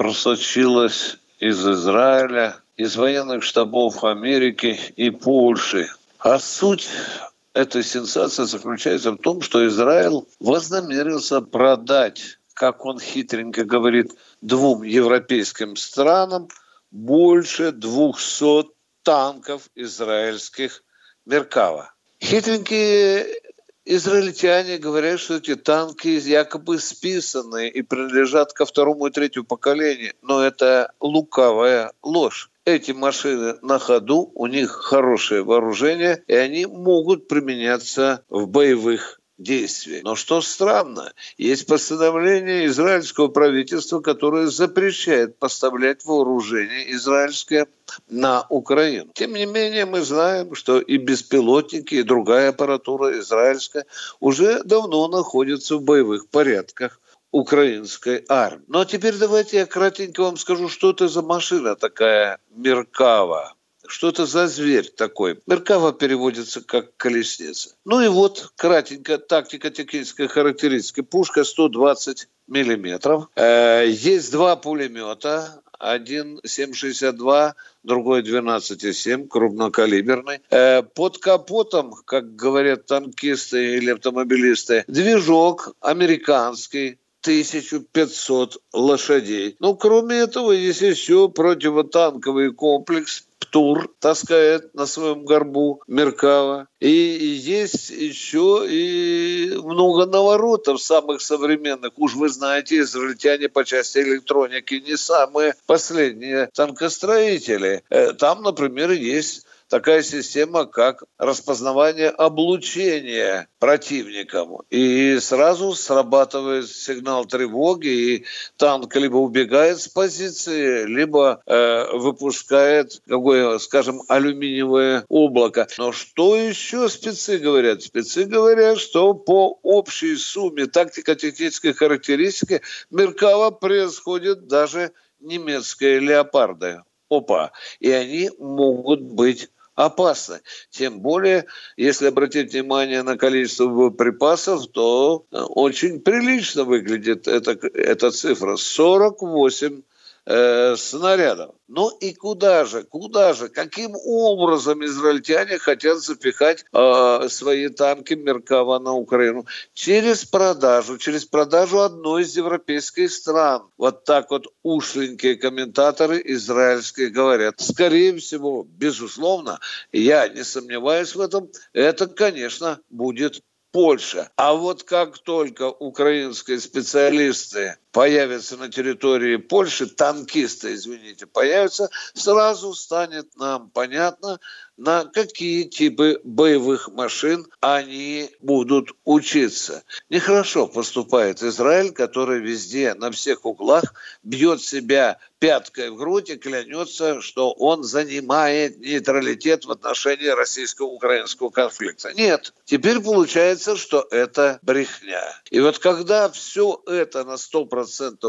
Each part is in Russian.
Просочилась из Израиля, из военных штабов Америки и Польши. А суть этой сенсации заключается в том, что Израиль вознамерился продать, как он хитренько говорит, двум европейским странам больше 200 танков израильских Меркава. Хитренькие израильтяне говорят, что эти танки якобы списаны и принадлежат ко второму и третьему поколению. Но это лукавая ложь. Эти машины на ходу, у них хорошее вооружение, и они могут применяться в боевых действий. Но что странно, есть постановление израильского правительства, которое запрещает поставлять вооружение израильское на Украину. Тем не менее, мы знаем, что и беспилотники, и другая аппаратура израильская уже давно находятся в боевых порядках украинской армии. Ну а теперь давайте я кратенько вам скажу, что это за машина такая Меркава. Что это за зверь такой? Меркава переводится как колесница. Ну и вот, кратенько, тактико-техническая характеристика. Пушка 120 миллиметров. Э, есть два пулемета. Один 7,62, другой 12,7, крупнокалиберный. Э, под капотом, как говорят танкисты или автомобилисты, движок американский, 1500 лошадей. Ну, кроме этого, есть еще противотанковый комплекс Тур таскает на своем горбу Меркава. И есть еще и много наворотов самых современных. Уж вы знаете, израильтяне по части электроники не самые последние танкостроители. Э, там, например, есть такая система, как распознавание облучения противником. И сразу срабатывает сигнал тревоги, и танк либо убегает с позиции, либо э, выпускает какое, скажем, алюминиевое облако. Но что еще спецы говорят? Спецы говорят, что по общей сумме тактико-технической характеристики Меркава происходит даже немецкие леопарды. Опа. И они могут быть опасно. Тем более, если обратить внимание на количество боеприпасов, то э, очень прилично выглядит эта, эта цифра. 48 э, снарядов. Ну и куда же, куда же, каким образом израильтяне хотят запихать э, свои танки Меркава на Украину? Через продажу, через продажу одной из европейских стран. Вот так вот ушленькие комментаторы израильские говорят. Скорее всего, безусловно, я не сомневаюсь в этом, это, конечно, будет Польша. А вот как только украинские специалисты появятся на территории Польши, танкисты, извините, появятся, сразу станет нам понятно, на какие типы боевых машин они будут учиться. Нехорошо поступает Израиль, который везде, на всех углах бьет себя пяткой в грудь и клянется, что он занимает нейтралитет в отношении российско-украинского конфликта. Нет, теперь получается, что это брехня. И вот когда все это на 100%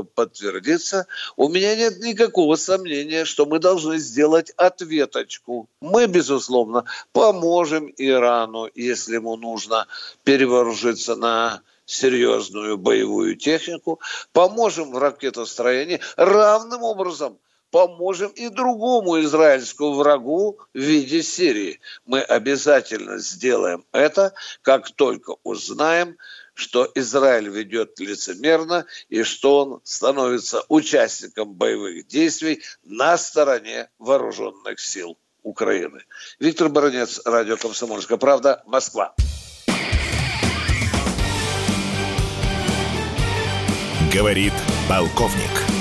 подтвердится, у меня нет никакого сомнения, что мы должны сделать ответочку. Мы, безусловно, поможем Ирану, если ему нужно перевооружиться на серьезную боевую технику, поможем в ракетостроении, равным образом поможем и другому израильскому врагу в виде Сирии. Мы обязательно сделаем это, как только узнаем, что Израиль ведет лицемерно и что он становится участником боевых действий на стороне вооруженных сил. Украины. Виктор Баранец, радио «Комсомольская правда», Москва. Говорит полковник.